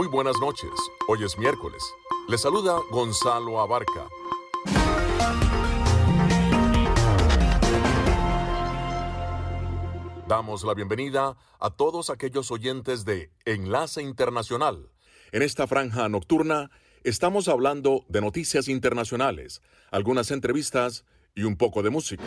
Muy buenas noches. Hoy es miércoles. Les saluda Gonzalo Abarca. Damos la bienvenida a todos aquellos oyentes de Enlace Internacional. En esta franja nocturna estamos hablando de noticias internacionales, algunas entrevistas y un poco de música.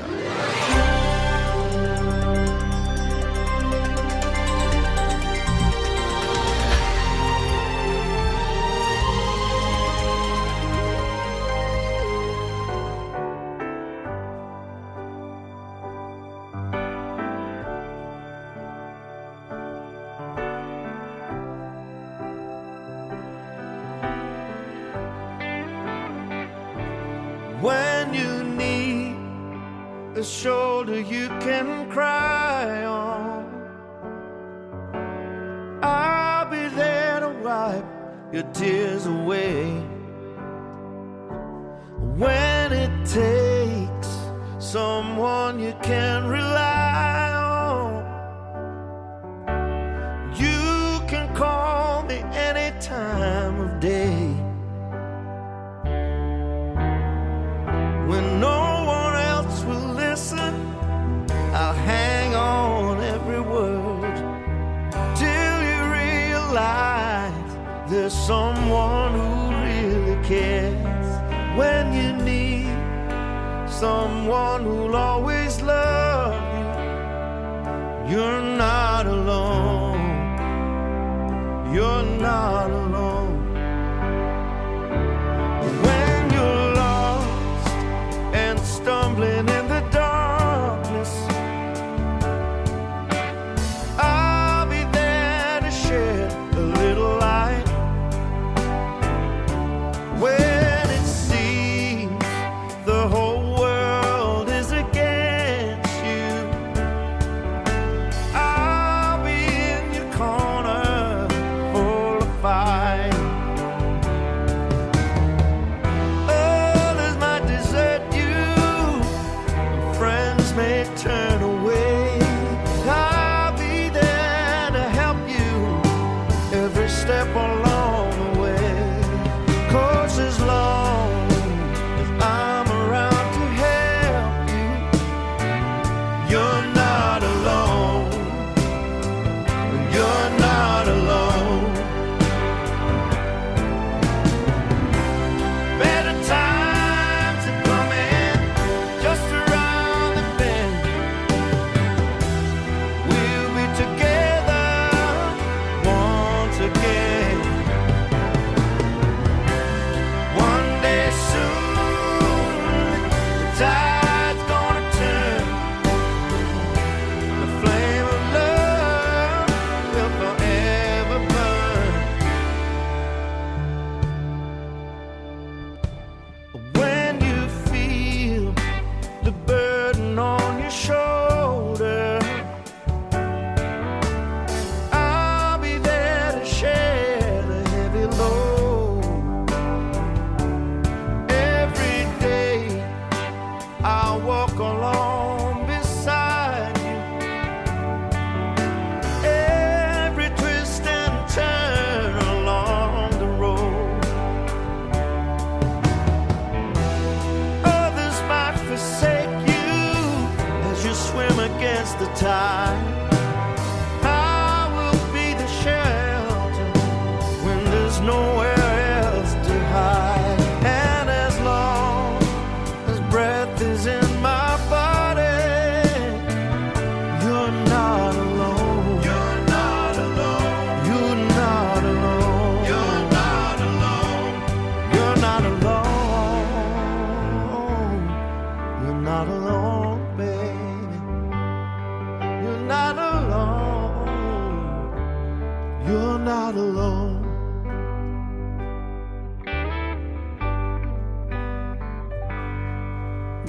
you're not.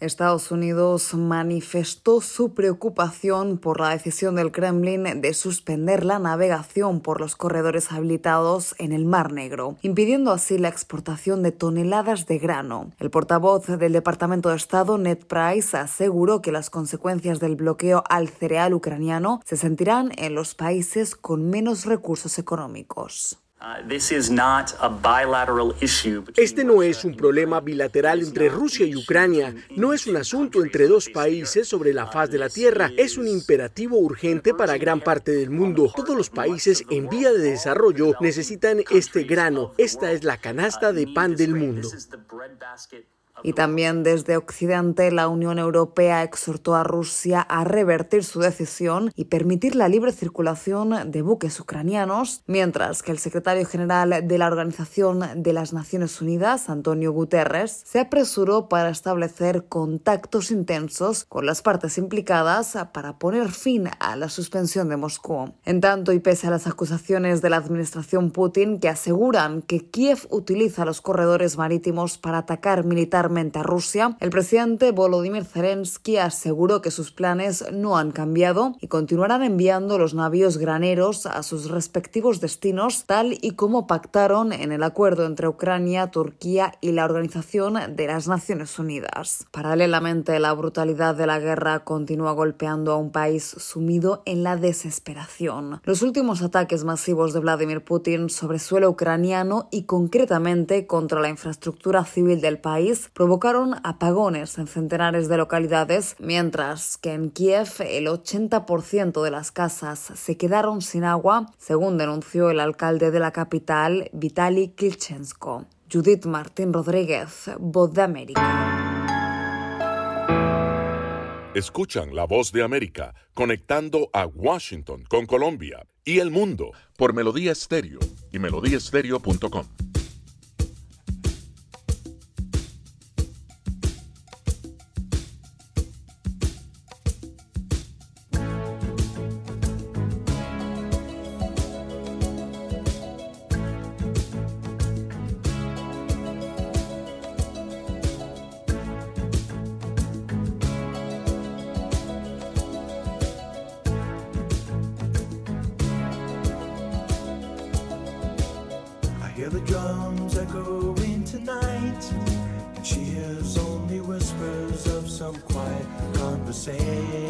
Estados Unidos manifestó su preocupación por la decisión del Kremlin de suspender la navegación por los corredores habilitados en el Mar Negro, impidiendo así la exportación de toneladas de grano. El portavoz del Departamento de Estado, Ned Price, aseguró que las consecuencias del bloqueo al cereal ucraniano se sentirán en los países con menos recursos económicos. Uh, este no es un problema bilateral entre Rusia y Ucrania, no es un asunto entre dos países sobre la faz de la Tierra, es un imperativo urgente para gran parte del mundo. Todos los países en vía de desarrollo necesitan este grano, esta es la canasta de pan del mundo. Y también desde Occidente, la Unión Europea exhortó a Rusia a revertir su decisión y permitir la libre circulación de buques ucranianos, mientras que el secretario general de la Organización de las Naciones Unidas, Antonio Guterres, se apresuró para establecer contactos intensos con las partes implicadas para poner fin a la suspensión de Moscú. En tanto, y pese a las acusaciones de la administración Putin que aseguran que Kiev utiliza los corredores marítimos para atacar militarmente a Rusia, el presidente Volodymyr Zelensky aseguró que sus planes no han cambiado y continuarán enviando los navíos graneros a sus respectivos destinos, tal y como pactaron en el acuerdo entre Ucrania, Turquía y la Organización de las Naciones Unidas. Paralelamente, la brutalidad de la guerra continúa golpeando a un país sumido en la desesperación. Los últimos ataques masivos de Vladimir Putin sobre suelo ucraniano y concretamente contra la infraestructura civil del país provocaron apagones en centenares de localidades, mientras que en Kiev el 80% de las casas se quedaron sin agua, según denunció el alcalde de la capital, Vitaly Klitschenko. Judith Martín Rodríguez, Voz de América. Escuchan la voz de América conectando a Washington con Colombia y el mundo por Melodía Estéreo y melodíaestéreo.com. echoing tonight. And she hears only whispers of some quiet conversation.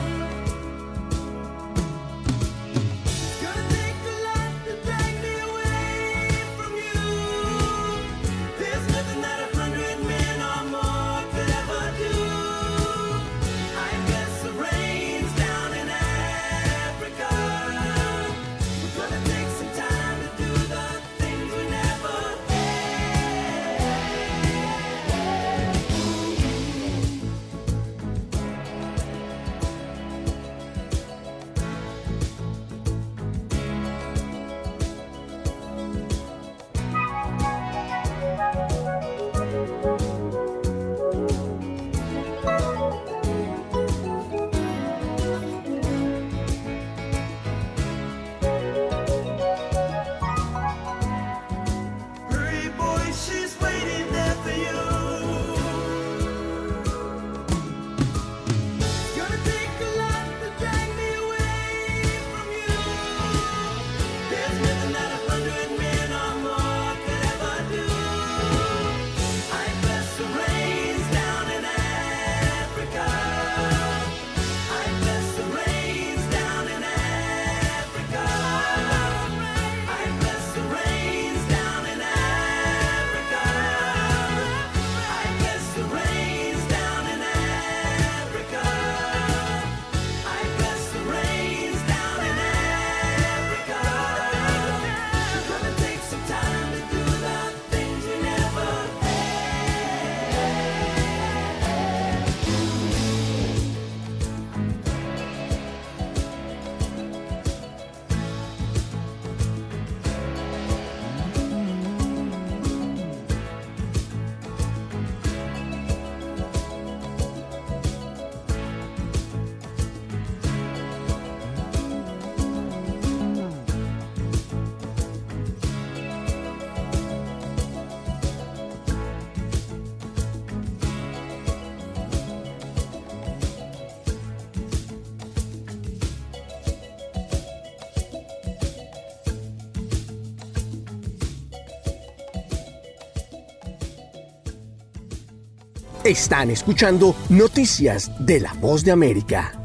Están escuchando Noticias de la Voz de América.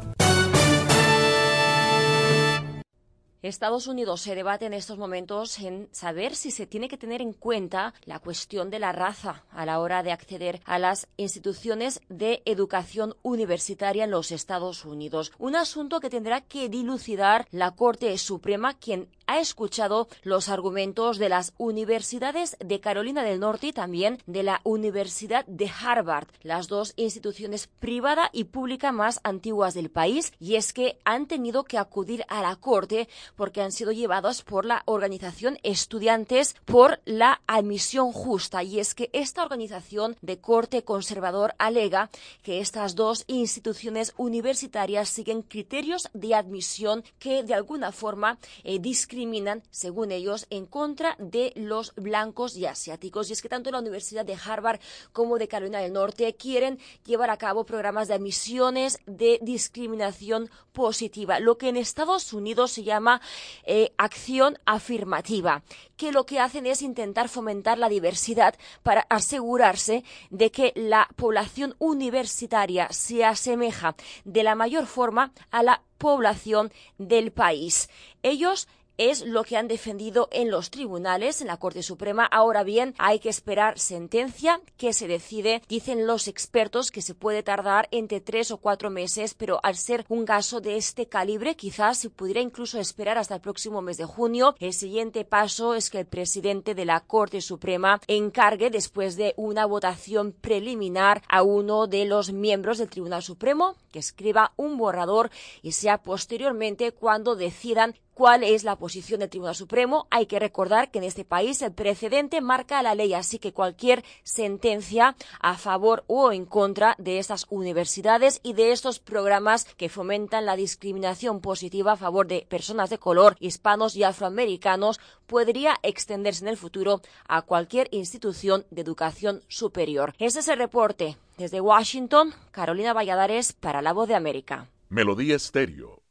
Estados Unidos se debate en estos momentos en saber si se tiene que tener en cuenta la cuestión de la raza a la hora de acceder a las instituciones de educación universitaria en los Estados Unidos. Un asunto que tendrá que dilucidar la Corte Suprema, quien ha escuchado los argumentos de las universidades de Carolina del Norte y también de la Universidad de Harvard, las dos instituciones privada y pública más antiguas del país, y es que han tenido que acudir a la Corte porque han sido llevados por la organización Estudiantes por la admisión justa. Y es que esta organización de corte conservador alega que estas dos instituciones universitarias siguen criterios de admisión que de alguna forma eh, discriminan, según ellos, en contra de los blancos y asiáticos. Y es que tanto la Universidad de Harvard como de Carolina del Norte quieren llevar a cabo programas de admisiones de discriminación positiva, lo que en Estados Unidos se llama eh, acción afirmativa, que lo que hacen es intentar fomentar la diversidad para asegurarse de que la población universitaria se asemeja de la mayor forma a la población del país. Ellos es lo que han defendido en los tribunales, en la Corte Suprema. Ahora bien, hay que esperar sentencia que se decide. Dicen los expertos que se puede tardar entre tres o cuatro meses, pero al ser un caso de este calibre, quizás se pudiera incluso esperar hasta el próximo mes de junio. El siguiente paso es que el presidente de la Corte Suprema encargue, después de una votación preliminar, a uno de los miembros del Tribunal Supremo que escriba un borrador y sea posteriormente cuando decidan cuál es la posición del Tribunal Supremo. Hay que recordar que en este país el precedente marca la ley, así que cualquier sentencia a favor o en contra de estas universidades y de estos programas que fomentan la discriminación positiva a favor de personas de color, hispanos y afroamericanos podría extenderse en el futuro a cualquier institución de educación superior. Ese es el reporte. Desde Washington, Carolina Valladares para La Voz de América. Melodía Estéreo,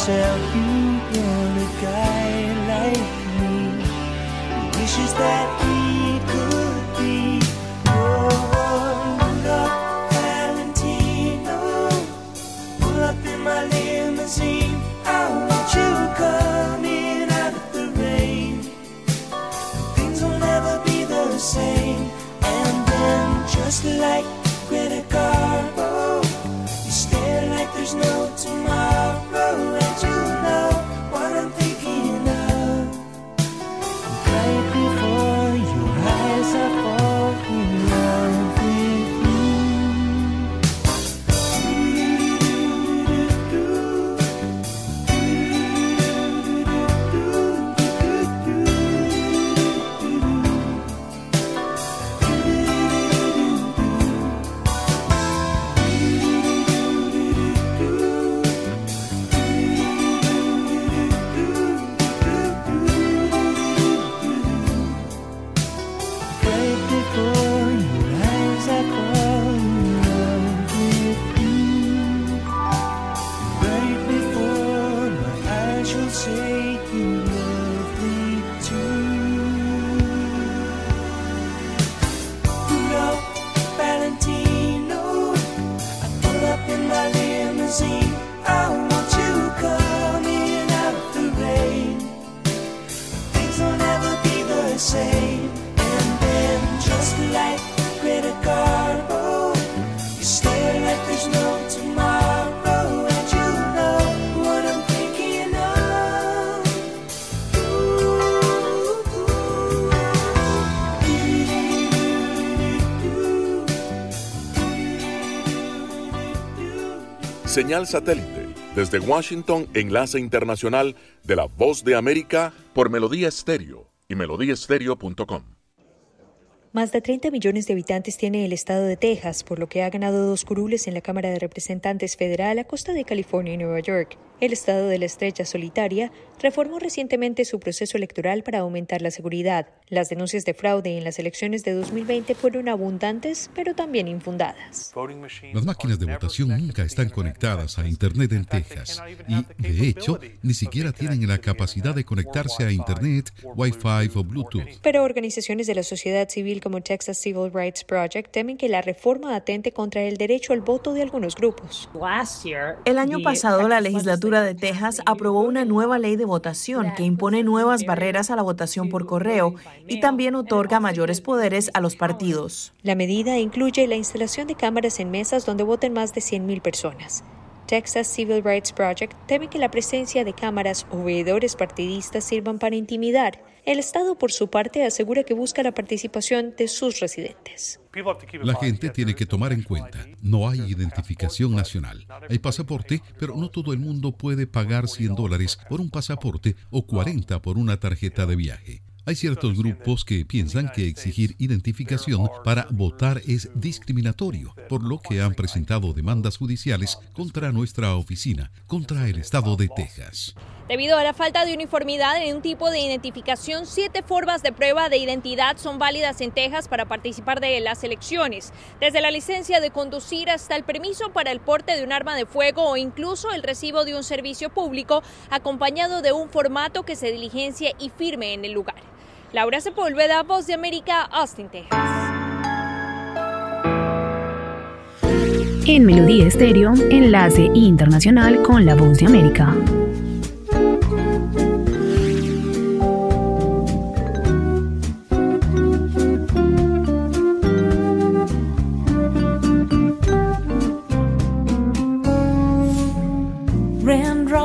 myself, you want a guy like me. Wishes that Señal satélite desde Washington, enlace internacional de la Voz de América por Melodía Estéreo y melodíaestéreo.com. Más de 30 millones de habitantes tiene el estado de Texas, por lo que ha ganado dos curules en la Cámara de Representantes Federal a costa de California y Nueva York. El estado de la estrecha solitaria reformó recientemente su proceso electoral para aumentar la seguridad. Las denuncias de fraude en las elecciones de 2020 fueron abundantes, pero también infundadas. Las máquinas de votación nunca están conectadas a Internet en Texas y, de hecho, ni siquiera tienen la capacidad de conectarse a Internet, Wi-Fi o Bluetooth. Pero organizaciones de la sociedad civil como Texas Civil Rights Project temen que la reforma atente contra el derecho al voto de algunos grupos. El año pasado, la legislatura de Texas aprobó una nueva ley de votación que impone nuevas barreras a la votación por correo y también otorga mayores poderes a los partidos. La medida incluye la instalación de cámaras en mesas donde voten más de 100.000 personas. Texas Civil Rights Project teme que la presencia de cámaras o veedores partidistas sirvan para intimidar. El Estado, por su parte, asegura que busca la participación de sus residentes. La gente tiene que tomar en cuenta, no hay identificación nacional. Hay pasaporte, pero no todo el mundo puede pagar 100 dólares por un pasaporte o 40 por una tarjeta de viaje. Hay ciertos grupos que piensan que exigir identificación para votar es discriminatorio, por lo que han presentado demandas judiciales contra nuestra oficina, contra el estado de Texas. Debido a la falta de uniformidad en un tipo de identificación, siete formas de prueba de identidad son válidas en Texas para participar de las elecciones, desde la licencia de conducir hasta el permiso para el porte de un arma de fuego o incluso el recibo de un servicio público acompañado de un formato que se diligencia y firme en el lugar. Laura Sepúlveda, Voz de América, Austin, Texas. En Melodía Estéreo, enlace internacional con la Voz de América.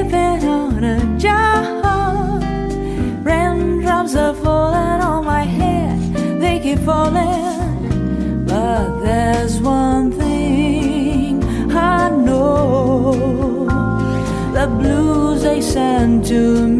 Sleeping on a job. Raindrops are falling on my head, they keep falling. But there's one thing I know the blues they send to me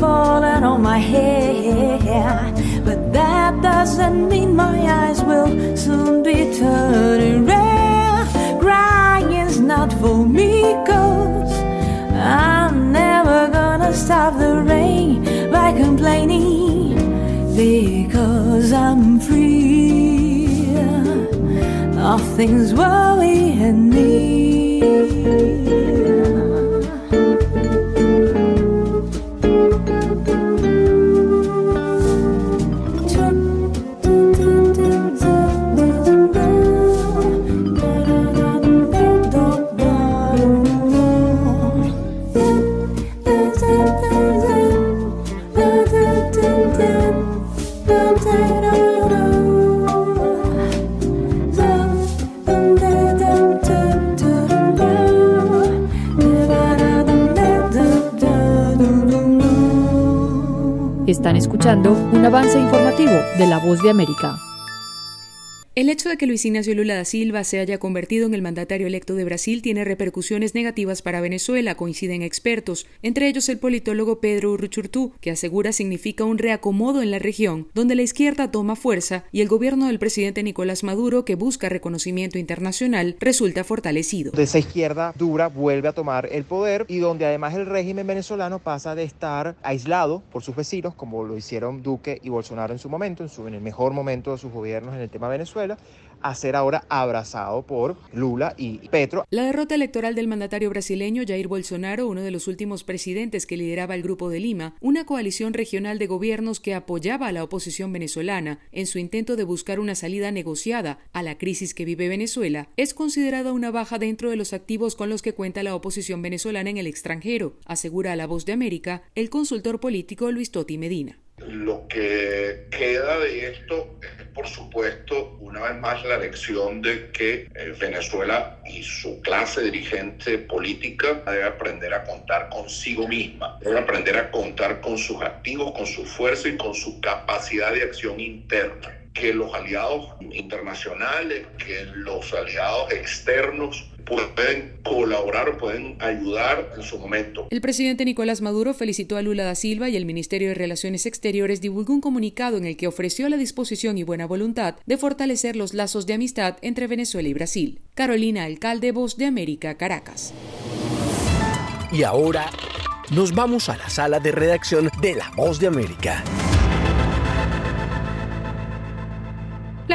falling on my hair. But that doesn't mean my eyes will soon be turning red. Crying's not for me, cause I'm never gonna stop the rain by complaining. Because I'm free of things worrying me. Están escuchando un avance informativo de La Voz de América. El hecho de que Luis Ignacio Lula da Silva se haya convertido en el mandatario electo de Brasil tiene repercusiones negativas para Venezuela, coinciden expertos, entre ellos el politólogo Pedro Urruchurtú, que asegura significa un reacomodo en la región, donde la izquierda toma fuerza y el gobierno del presidente Nicolás Maduro, que busca reconocimiento internacional, resulta fortalecido. De esa izquierda dura vuelve a tomar el poder y donde además el régimen venezolano pasa de estar aislado por sus vecinos, como lo hicieron Duque y Bolsonaro en su momento, en, su, en el mejor momento de sus gobiernos en el tema Venezuela, a ser ahora abrazado por Lula y Petro. La derrota electoral del mandatario brasileño Jair Bolsonaro, uno de los últimos presidentes que lideraba el Grupo de Lima, una coalición regional de gobiernos que apoyaba a la oposición venezolana en su intento de buscar una salida negociada a la crisis que vive Venezuela, es considerada una baja dentro de los activos con los que cuenta la oposición venezolana en el extranjero, asegura a La Voz de América el consultor político Luis Toti Medina. Lo que queda de esto es, por supuesto, una vez más la lección de que eh, Venezuela y su clase dirigente política debe aprender a contar consigo misma, debe aprender a contar con sus activos, con su fuerza y con su capacidad de acción interna que los aliados internacionales, que los aliados externos pueden colaborar pueden ayudar en su momento. El presidente Nicolás Maduro felicitó a Lula da Silva y el Ministerio de Relaciones Exteriores divulgó un comunicado en el que ofreció la disposición y buena voluntad de fortalecer los lazos de amistad entre Venezuela y Brasil. Carolina Alcalde, Voz de América, Caracas. Y ahora nos vamos a la sala de redacción de La Voz de América.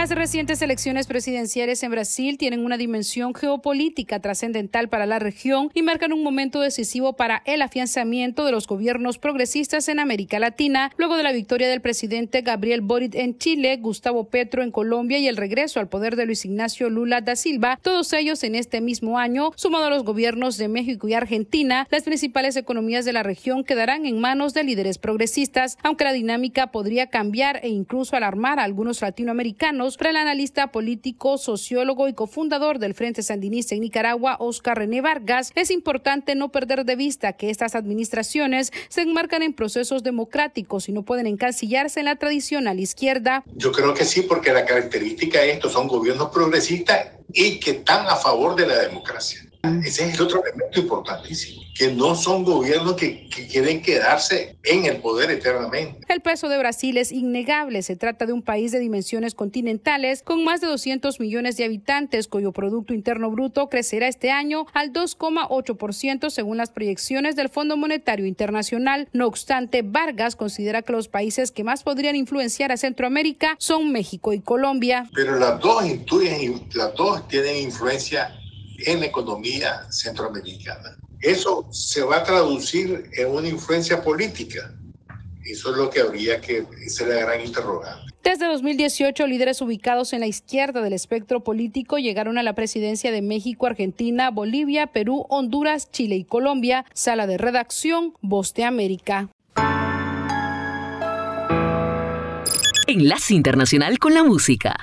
Las recientes elecciones presidenciales en Brasil tienen una dimensión geopolítica trascendental para la región y marcan un momento decisivo para el afianzamiento de los gobiernos progresistas en América Latina, luego de la victoria del presidente Gabriel Boric en Chile, Gustavo Petro en Colombia y el regreso al poder de Luis Ignacio Lula da Silva, todos ellos en este mismo año, sumado a los gobiernos de México y Argentina, las principales economías de la región quedarán en manos de líderes progresistas, aunque la dinámica podría cambiar e incluso alarmar a algunos latinoamericanos para el analista político, sociólogo y cofundador del Frente Sandinista en Nicaragua, Oscar René Vargas, es importante no perder de vista que estas administraciones se enmarcan en procesos democráticos y no pueden encasillarse en la tradicional izquierda. Yo creo que sí, porque la característica de estos son gobiernos progresistas y que están a favor de la democracia. Ese es el otro elemento importantísimo, que no son gobiernos que, que, quieren quedarse en el poder eternamente. El peso de Brasil es innegable. Se trata de un país de dimensiones continentales con más de 200 millones de habitantes, cuyo Producto Interno Bruto crecerá este año al 2,8% según las proyecciones del Fondo Monetario Internacional. No obstante, Vargas considera que los países que más podrían influenciar a Centroamérica son México y Colombia. Pero las dos, intuyen, las dos tienen influencia en la economía centroamericana. Eso se va a traducir en una influencia política. Eso es lo que habría que ser la gran interrogante. Desde 2018, líderes ubicados en la izquierda del espectro político llegaron a la presidencia de México, Argentina, Bolivia, Perú, Honduras, Chile y Colombia. Sala de redacción, Voz de América. Enlace Internacional con la Música.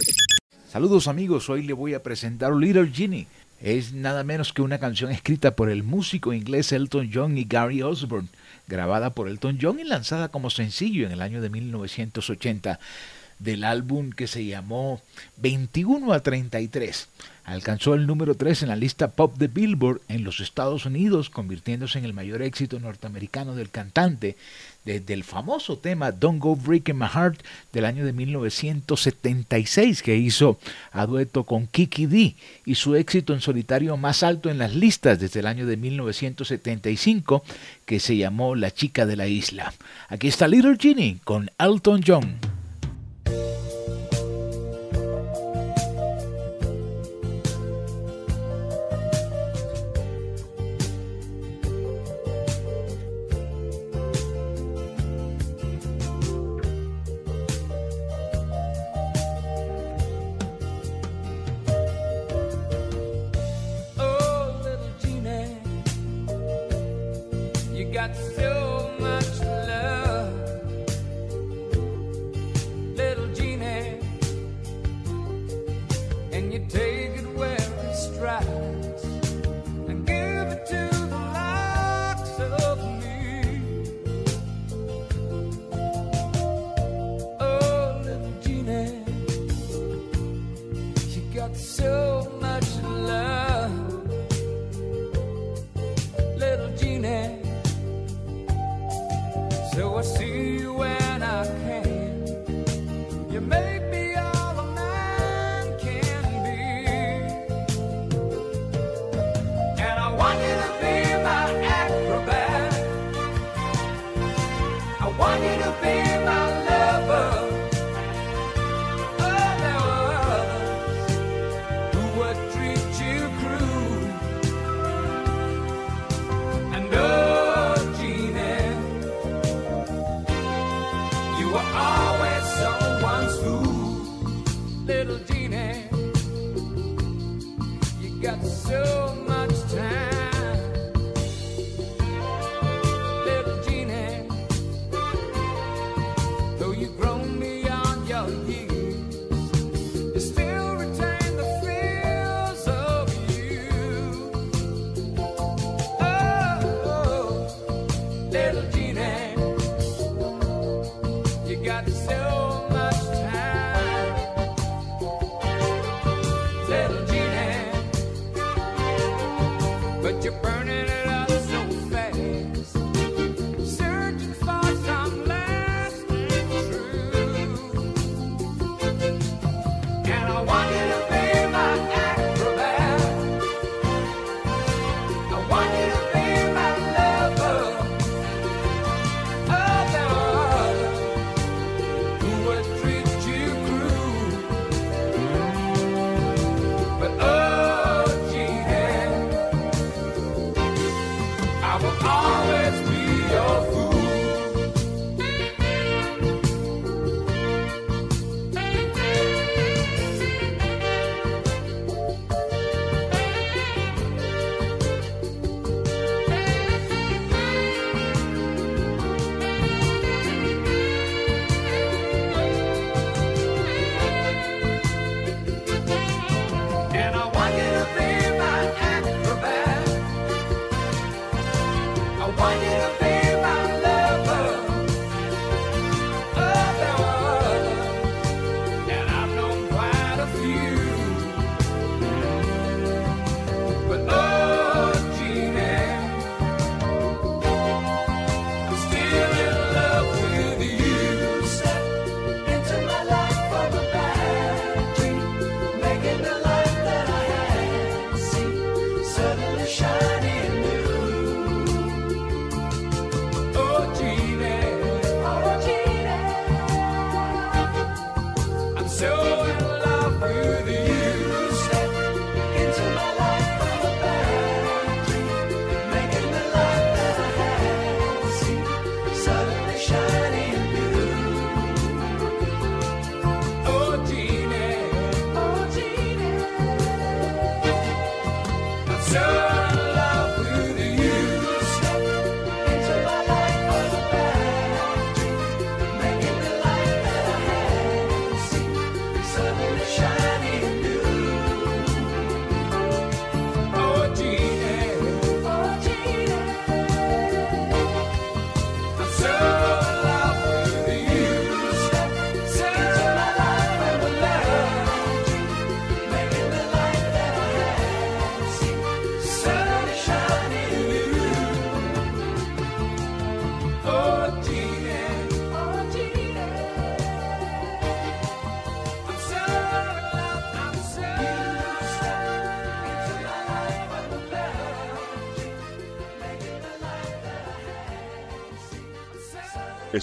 Saludos amigos, hoy le voy a presentar Little Genie es nada menos que una canción escrita por el músico inglés Elton John y Gary Osborne, grabada por Elton John y lanzada como sencillo en el año de 1980 del álbum que se llamó 21 a 33. Alcanzó el número 3 en la lista pop de Billboard en los Estados Unidos, convirtiéndose en el mayor éxito norteamericano del cantante desde el famoso tema Don't Go Breaking My Heart del año de 1976 que hizo a dueto con Kiki D y su éxito en solitario más alto en las listas desde el año de 1975 que se llamó La chica de la isla. Aquí está Little Ginny con Elton John. you when I can. You make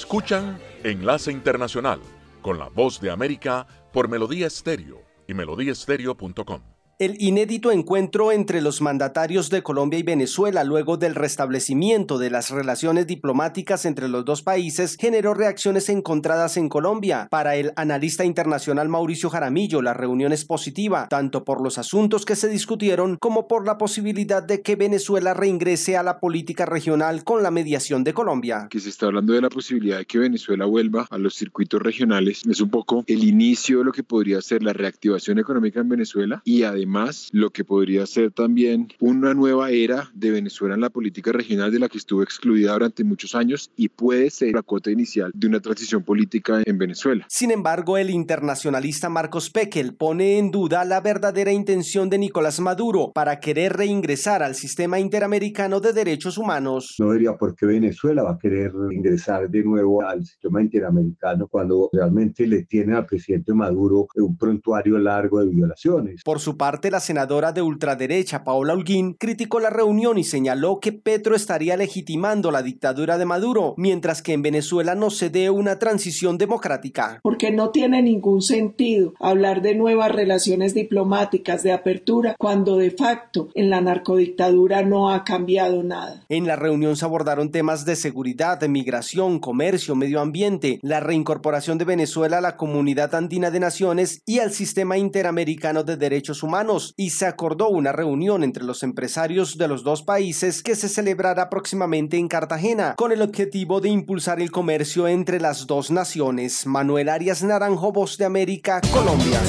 Escuchan Enlace Internacional con la voz de América por Melodía Estéreo y melodíaestéreo.com. El inédito encuentro entre los mandatarios de Colombia y Venezuela luego del restablecimiento de las relaciones diplomáticas entre los dos países generó reacciones encontradas en Colombia. Para el analista internacional Mauricio Jaramillo, la reunión es positiva, tanto por los asuntos que se discutieron como por la posibilidad de que Venezuela reingrese a la política regional con la mediación de Colombia. Que se está hablando de la posibilidad de que Venezuela vuelva a los circuitos regionales. Es un poco el inicio de lo que podría ser la reactivación económica en Venezuela y además más lo que podría ser también una nueva era de Venezuela en la política regional de la que estuvo excluida durante muchos años y puede ser la cuota inicial de una transición política en Venezuela. Sin embargo, el internacionalista Marcos Pekel pone en duda la verdadera intención de Nicolás Maduro para querer reingresar al sistema interamericano de derechos humanos. No vería por qué Venezuela va a querer ingresar de nuevo al sistema interamericano cuando realmente le tiene al presidente Maduro un prontuario largo de violaciones. Por su parte, la senadora de ultraderecha Paola Holguín criticó la reunión y señaló que Petro estaría legitimando la dictadura de Maduro, mientras que en Venezuela no se dé una transición democrática. Porque no tiene ningún sentido hablar de nuevas relaciones diplomáticas de apertura cuando de facto en la narcodictadura no ha cambiado nada. En la reunión se abordaron temas de seguridad, de migración, comercio, medio ambiente, la reincorporación de Venezuela a la comunidad andina de naciones y al sistema interamericano de derechos humanos y se acordó una reunión entre los empresarios de los dos países que se celebrará próximamente en Cartagena con el objetivo de impulsar el comercio entre las dos naciones. Manuel Arias Naranjo, Voz de América, Colombia.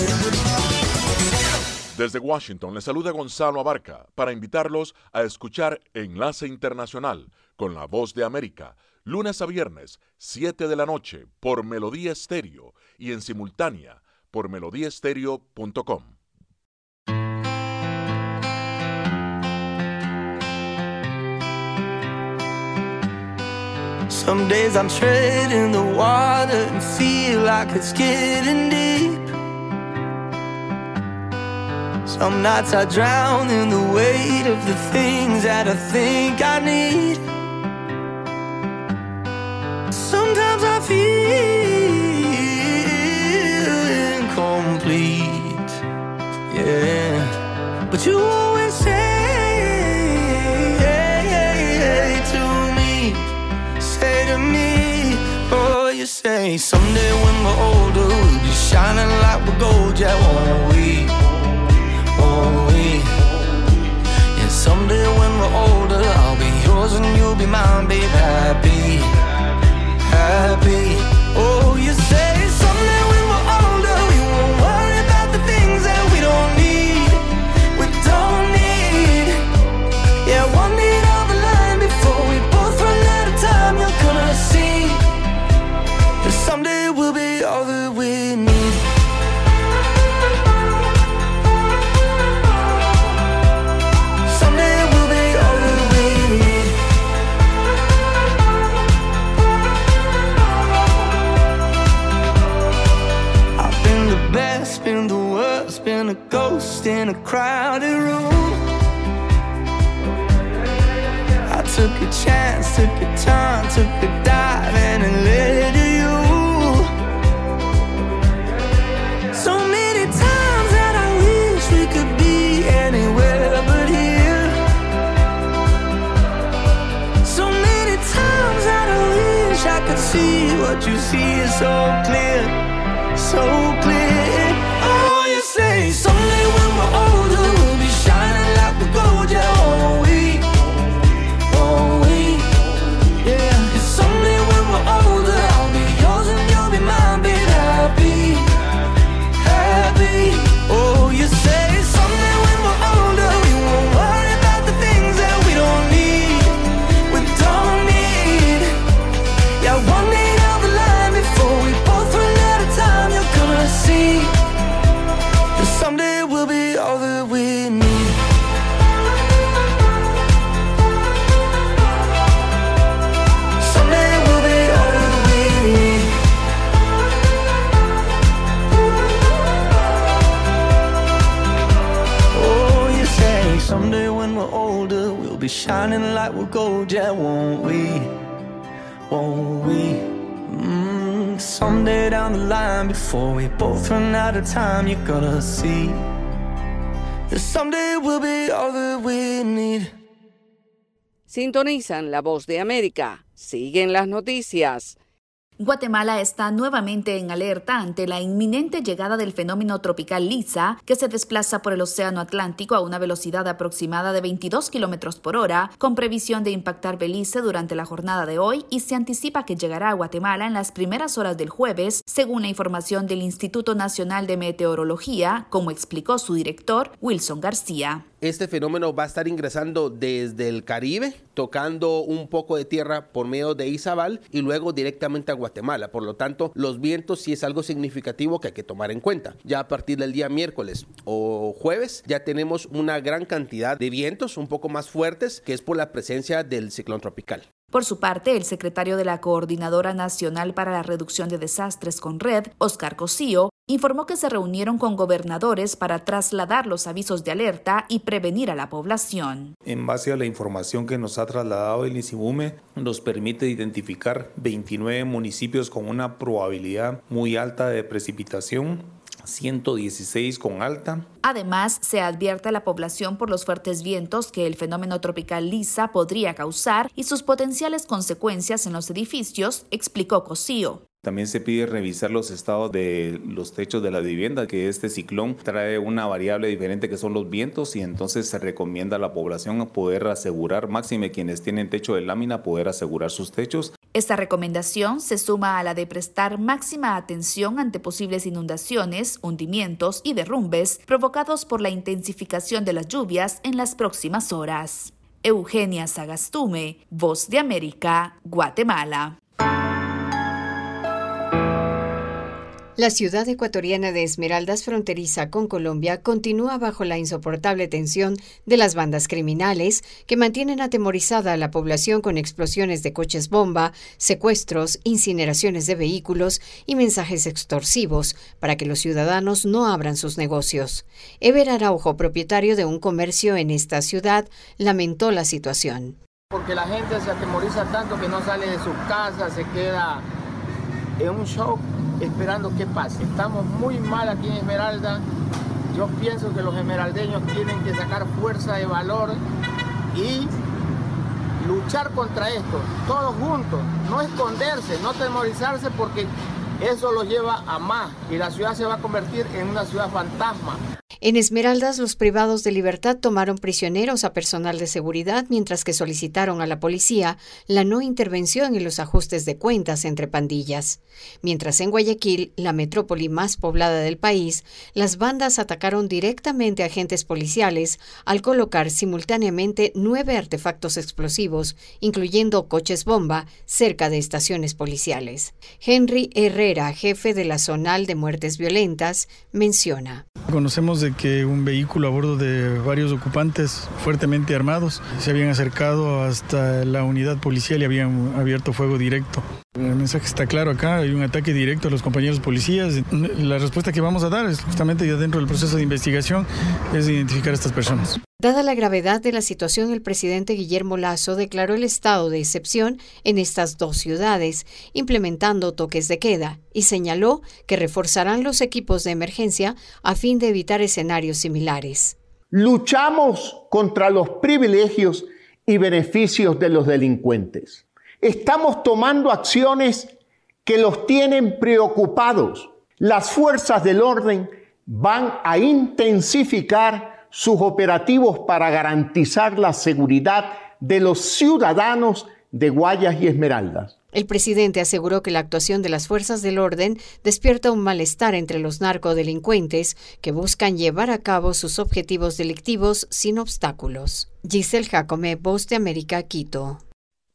Desde Washington le saluda Gonzalo Abarca para invitarlos a escuchar Enlace Internacional con la Voz de América, lunes a viernes, 7 de la noche, por Melodía Estéreo y en simultánea por melodíaestéreo.com. Some days I'm treading the water and feel like it's getting deep. Some nights I drown in the weight of the things that I think I need. Sometimes I feel say someday when we're older, we'll be shining like we're gold, yeah, won't we? Won't we? And someday when we're older, I'll be yours and you'll be mine, babe, happy, happy. Oh, you say someday when we're older, we'll be shining like we're gold, yeah, won't we? Won't we? Mm, someday down the line, before we both run out of time, you're gonna see that someday will be all that we need. Sintonizan la voz de América. Siguen las noticias. Guatemala está nuevamente en alerta ante la inminente llegada del fenómeno tropical Lisa, que se desplaza por el Océano Atlántico a una velocidad aproximada de 22 kilómetros por hora, con previsión de impactar Belice durante la jornada de hoy y se anticipa que llegará a Guatemala en las primeras horas del jueves, según la información del Instituto Nacional de Meteorología, como explicó su director, Wilson García. Este fenómeno va a estar ingresando desde el Caribe, tocando un poco de tierra por medio de Izabal y luego directamente a Guatemala. Por lo tanto, los vientos sí es algo significativo que hay que tomar en cuenta. Ya a partir del día miércoles o jueves ya tenemos una gran cantidad de vientos un poco más fuertes que es por la presencia del ciclón tropical. Por su parte, el secretario de la Coordinadora Nacional para la Reducción de Desastres con Red, Oscar Cosío, informó que se reunieron con gobernadores para trasladar los avisos de alerta y prevenir a la población. En base a la información que nos ha trasladado el ICIBUME, nos permite identificar 29 municipios con una probabilidad muy alta de precipitación 116 con alta. Además, se advierte a la población por los fuertes vientos que el fenómeno tropical Lisa podría causar y sus potenciales consecuencias en los edificios, explicó Cosío. También se pide revisar los estados de los techos de la vivienda, que este ciclón trae una variable diferente que son los vientos y entonces se recomienda a la población poder asegurar, máxime quienes tienen techo de lámina, poder asegurar sus techos. Esta recomendación se suma a la de prestar máxima atención ante posibles inundaciones, hundimientos y derrumbes provocados por la intensificación de las lluvias en las próximas horas. Eugenia Sagastume, Voz de América, Guatemala. La ciudad ecuatoriana de Esmeraldas, fronteriza con Colombia, continúa bajo la insoportable tensión de las bandas criminales que mantienen atemorizada a la población con explosiones de coches bomba, secuestros, incineraciones de vehículos y mensajes extorsivos para que los ciudadanos no abran sus negocios. Ever Araujo, propietario de un comercio en esta ciudad, lamentó la situación. Porque la gente se atemoriza tanto que no sale de sus casas, se queda en un shock esperando qué pase. Estamos muy mal aquí en Esmeralda. Yo pienso que los esmeraldeños tienen que sacar fuerza de valor y luchar contra esto, todos juntos, no esconderse, no temorizarse porque eso los lleva a más y la ciudad se va a convertir en una ciudad fantasma. En Esmeraldas, los privados de libertad tomaron prisioneros a personal de seguridad mientras que solicitaron a la policía la no intervención en los ajustes de cuentas entre pandillas. Mientras en Guayaquil, la metrópoli más poblada del país, las bandas atacaron directamente a agentes policiales al colocar simultáneamente nueve artefactos explosivos, incluyendo coches bomba, cerca de estaciones policiales. Henry Jefe de la Zonal de Muertes Violentas, menciona. Conocemos de que un vehículo a bordo de varios ocupantes fuertemente armados se habían acercado hasta la unidad policial y habían abierto fuego directo. El mensaje está claro acá, hay un ataque directo a los compañeros policías. La respuesta que vamos a dar es justamente ya dentro del proceso de investigación es identificar a estas personas. Dada la gravedad de la situación, el presidente Guillermo Lazo declaró el estado de excepción en estas dos ciudades, implementando toques de queda, y señaló que reforzarán los equipos de emergencia a fin de evitar escenarios similares. Luchamos contra los privilegios y beneficios de los delincuentes. Estamos tomando acciones que los tienen preocupados. Las fuerzas del orden van a intensificar sus operativos para garantizar la seguridad de los ciudadanos de Guayas y Esmeraldas. El presidente aseguró que la actuación de las fuerzas del orden despierta un malestar entre los narcodelincuentes que buscan llevar a cabo sus objetivos delictivos sin obstáculos. Giselle Jacome, Voz de América, Quito.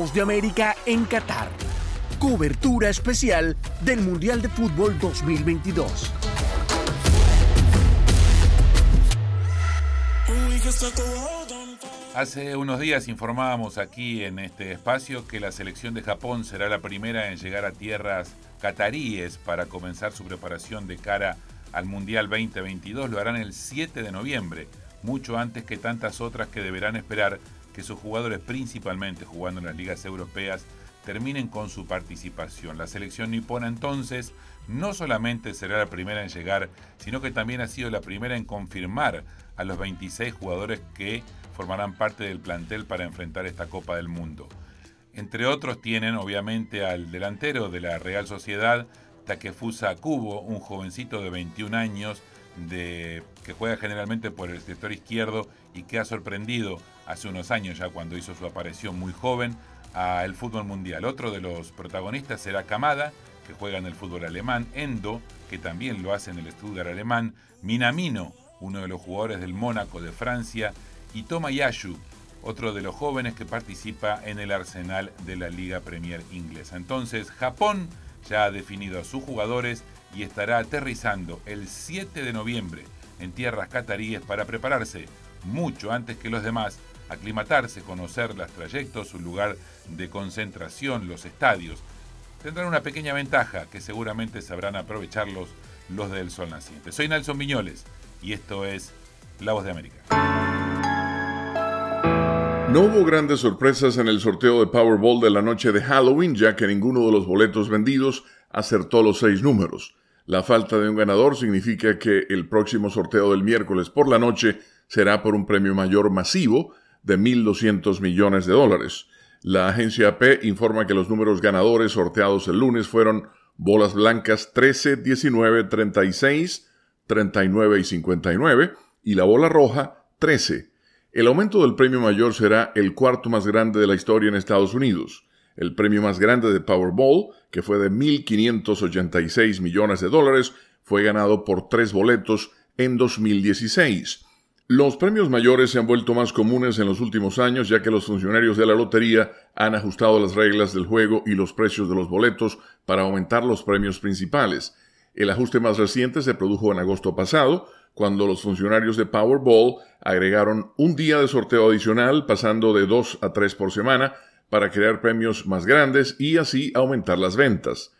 De América en Qatar. Cobertura especial del Mundial de Fútbol 2022. Hace unos días informábamos aquí en este espacio que la selección de Japón será la primera en llegar a tierras cataríes para comenzar su preparación de cara al Mundial 2022. Lo harán el 7 de noviembre, mucho antes que tantas otras que deberán esperar que sus jugadores, principalmente jugando en las ligas europeas, terminen con su participación. La selección nipona entonces no solamente será la primera en llegar, sino que también ha sido la primera en confirmar a los 26 jugadores que formarán parte del plantel para enfrentar esta Copa del Mundo. Entre otros tienen obviamente al delantero de la Real Sociedad, Takefusa Kubo, un jovencito de 21 años de, que juega generalmente por el sector izquierdo y que ha sorprendido hace unos años ya cuando hizo su aparición muy joven al fútbol mundial. Otro de los protagonistas será Kamada, que juega en el fútbol alemán, Endo, que también lo hace en el Stuttgart alemán, Minamino, uno de los jugadores del Mónaco de Francia, y Tomayasu, otro de los jóvenes que participa en el arsenal de la Liga Premier inglesa. Entonces, Japón ya ha definido a sus jugadores y estará aterrizando el 7 de noviembre en tierras cataríes para prepararse mucho antes que los demás, aclimatarse, conocer los trayectos, su lugar de concentración, los estadios. Tendrán una pequeña ventaja que seguramente sabrán aprovecharlos los del sol naciente. Soy Nelson Viñoles y esto es La Voz de América. No hubo grandes sorpresas en el sorteo de Powerball de la noche de Halloween, ya que ninguno de los boletos vendidos acertó los seis números. La falta de un ganador significa que el próximo sorteo del miércoles por la noche será por un premio mayor masivo de 1.200 millones de dólares. La agencia AP informa que los números ganadores sorteados el lunes fueron bolas blancas 13, 19, 36, 39 y 59 y la bola roja 13. El aumento del premio mayor será el cuarto más grande de la historia en Estados Unidos. El premio más grande de Powerball, que fue de 1.586 millones de dólares, fue ganado por tres boletos en 2016. Los premios mayores se han vuelto más comunes en los últimos años ya que los funcionarios de la lotería han ajustado las reglas del juego y los precios de los boletos para aumentar los premios principales. El ajuste más reciente se produjo en agosto pasado, cuando los funcionarios de Powerball agregaron un día de sorteo adicional, pasando de dos a tres por semana, para crear premios más grandes y así aumentar las ventas.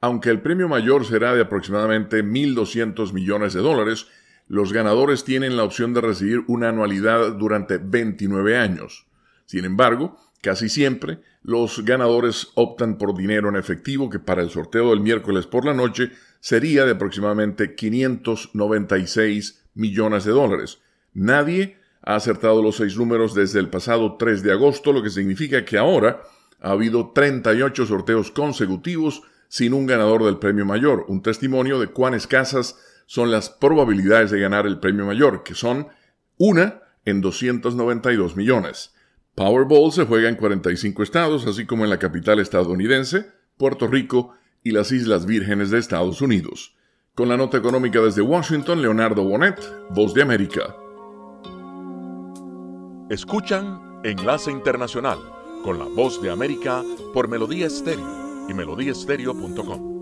Aunque el premio mayor será de aproximadamente 1.200 millones de dólares, los ganadores tienen la opción de recibir una anualidad durante 29 años. Sin embargo, casi siempre los ganadores optan por dinero en efectivo que para el sorteo del miércoles por la noche sería de aproximadamente 596 millones de dólares. Nadie ha acertado los seis números desde el pasado 3 de agosto, lo que significa que ahora ha habido 38 sorteos consecutivos sin un ganador del premio mayor, un testimonio de cuán escasas son las probabilidades de ganar el premio mayor, que son una en 292 millones. Powerball se juega en 45 estados, así como en la capital estadounidense, Puerto Rico y las Islas Vírgenes de Estados Unidos. Con la nota económica desde Washington, Leonardo Bonet, Voz de América. Escuchan Enlace Internacional con la Voz de América por Melodía Estéreo y melodíaestéreo.com.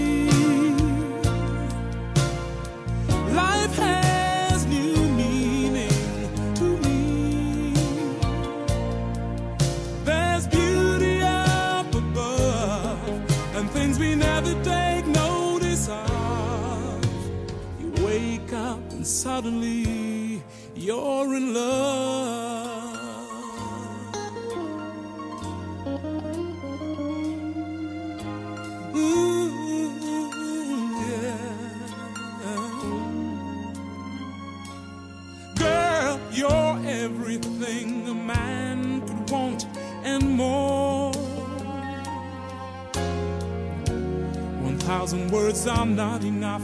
suddenly you're in love. Ooh, yeah. Girl, you're everything a man could want and more. One thousand words are not enough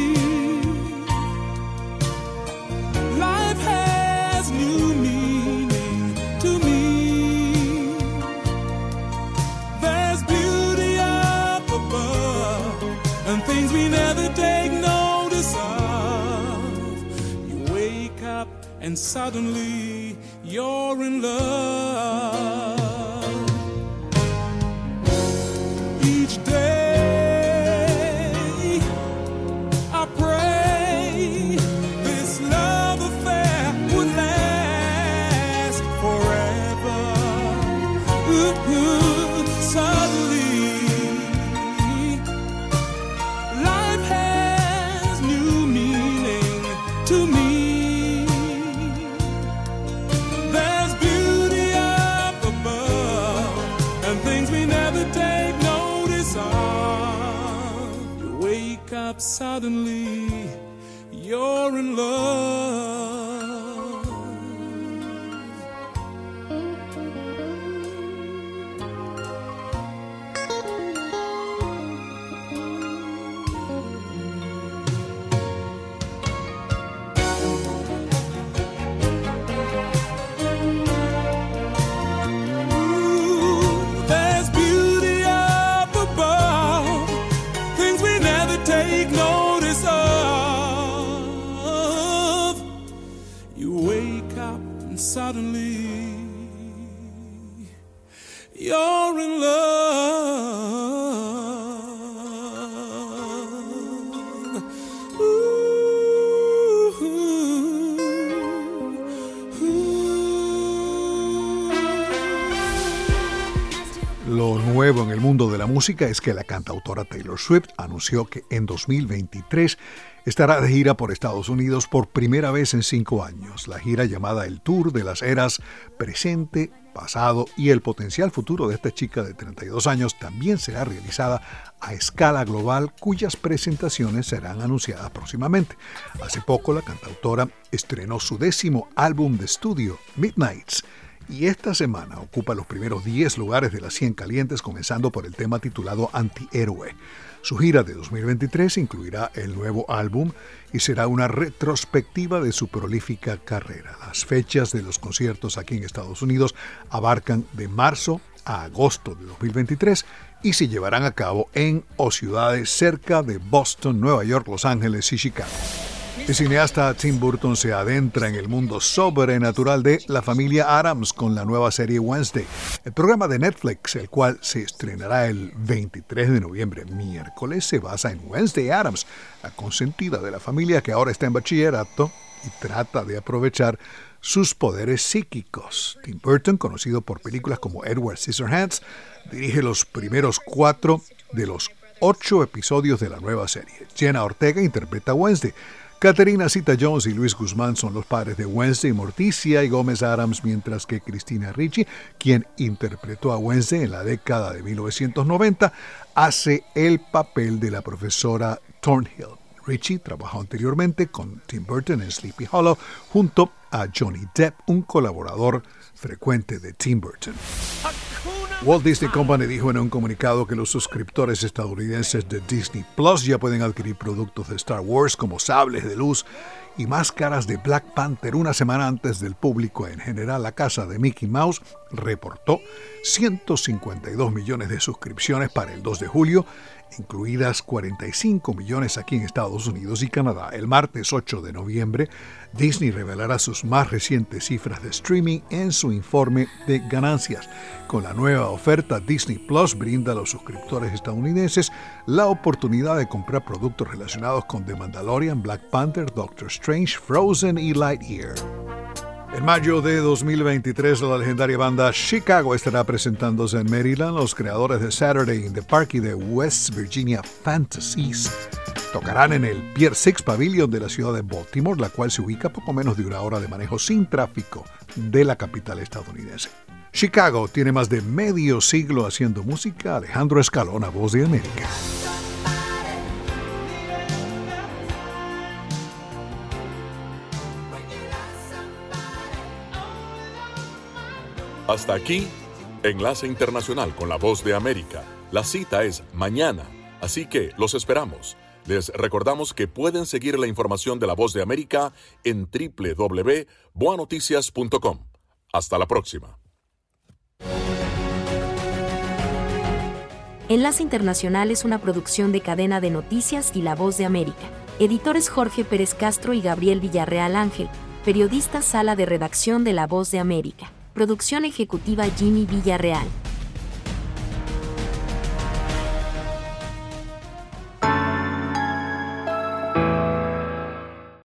things we never take notice of. You wake up and suddenly you're in love. Suddenly, nuevo en el mundo de la música es que la cantautora Taylor Swift anunció que en 2023 estará de gira por Estados Unidos por primera vez en cinco años. La gira llamada El Tour de las Eras Presente, Pasado y el potencial futuro de esta chica de 32 años también será realizada a escala global cuyas presentaciones serán anunciadas próximamente. Hace poco la cantautora estrenó su décimo álbum de estudio, Midnights, y esta semana ocupa los primeros 10 lugares de las 100 calientes, comenzando por el tema titulado Antihéroe. Su gira de 2023 incluirá el nuevo álbum y será una retrospectiva de su prolífica carrera. Las fechas de los conciertos aquí en Estados Unidos abarcan de marzo a agosto de 2023 y se llevarán a cabo en o ciudades cerca de Boston, Nueva York, Los Ángeles y Chicago. El cineasta Tim Burton se adentra en el mundo sobrenatural de la familia Adams con la nueva serie Wednesday, el programa de Netflix, el cual se estrenará el 23 de noviembre, miércoles, se basa en Wednesday Adams, la consentida de la familia que ahora está en bachillerato y trata de aprovechar sus poderes psíquicos. Tim Burton, conocido por películas como Edward Scissorhands, dirige los primeros cuatro de los ocho episodios de la nueva serie. Jenna Ortega interpreta Wednesday. Caterina Cita Jones y Luis Guzmán son los padres de Wednesday, Morticia y Gómez Adams, mientras que Cristina Ricci, quien interpretó a Wednesday en la década de 1990, hace el papel de la profesora Thornhill. Ricci trabajó anteriormente con Tim Burton en Sleepy Hollow junto a Johnny Depp, un colaborador frecuente de Tim Burton. Walt Disney Company dijo en un comunicado que los suscriptores estadounidenses de Disney Plus ya pueden adquirir productos de Star Wars como sables de luz y máscaras de Black Panther una semana antes del público. En general, la casa de Mickey Mouse reportó 152 millones de suscripciones para el 2 de julio, incluidas 45 millones aquí en Estados Unidos y Canadá. El martes 8 de noviembre, Disney revelará sus más recientes cifras de streaming en su informe de ganancias. Con la nueva oferta, Disney Plus brinda a los suscriptores estadounidenses la oportunidad de comprar productos relacionados con The Mandalorian, Black Panther, Doctor Strange, Frozen y Lightyear. En mayo de 2023, la legendaria banda Chicago estará presentándose en Maryland. Los creadores de Saturday in the Park y de West Virginia Fantasies Tocarán en el Pier 6 Pavilion de la ciudad de Baltimore, la cual se ubica a poco menos de una hora de manejo sin tráfico de la capital estadounidense. Chicago tiene más de medio siglo haciendo música. Alejandro Escalona, Voz de América. Hasta aquí, Enlace Internacional con la Voz de América. La cita es mañana, así que los esperamos. Les recordamos que pueden seguir la información de la Voz de América en www.boanoticias.com. Hasta la próxima. Enlace Internacional es una producción de cadena de noticias y La Voz de América. Editores Jorge Pérez Castro y Gabriel Villarreal Ángel. Periodista Sala de Redacción de La Voz de América. Producción ejecutiva Jimmy Villarreal.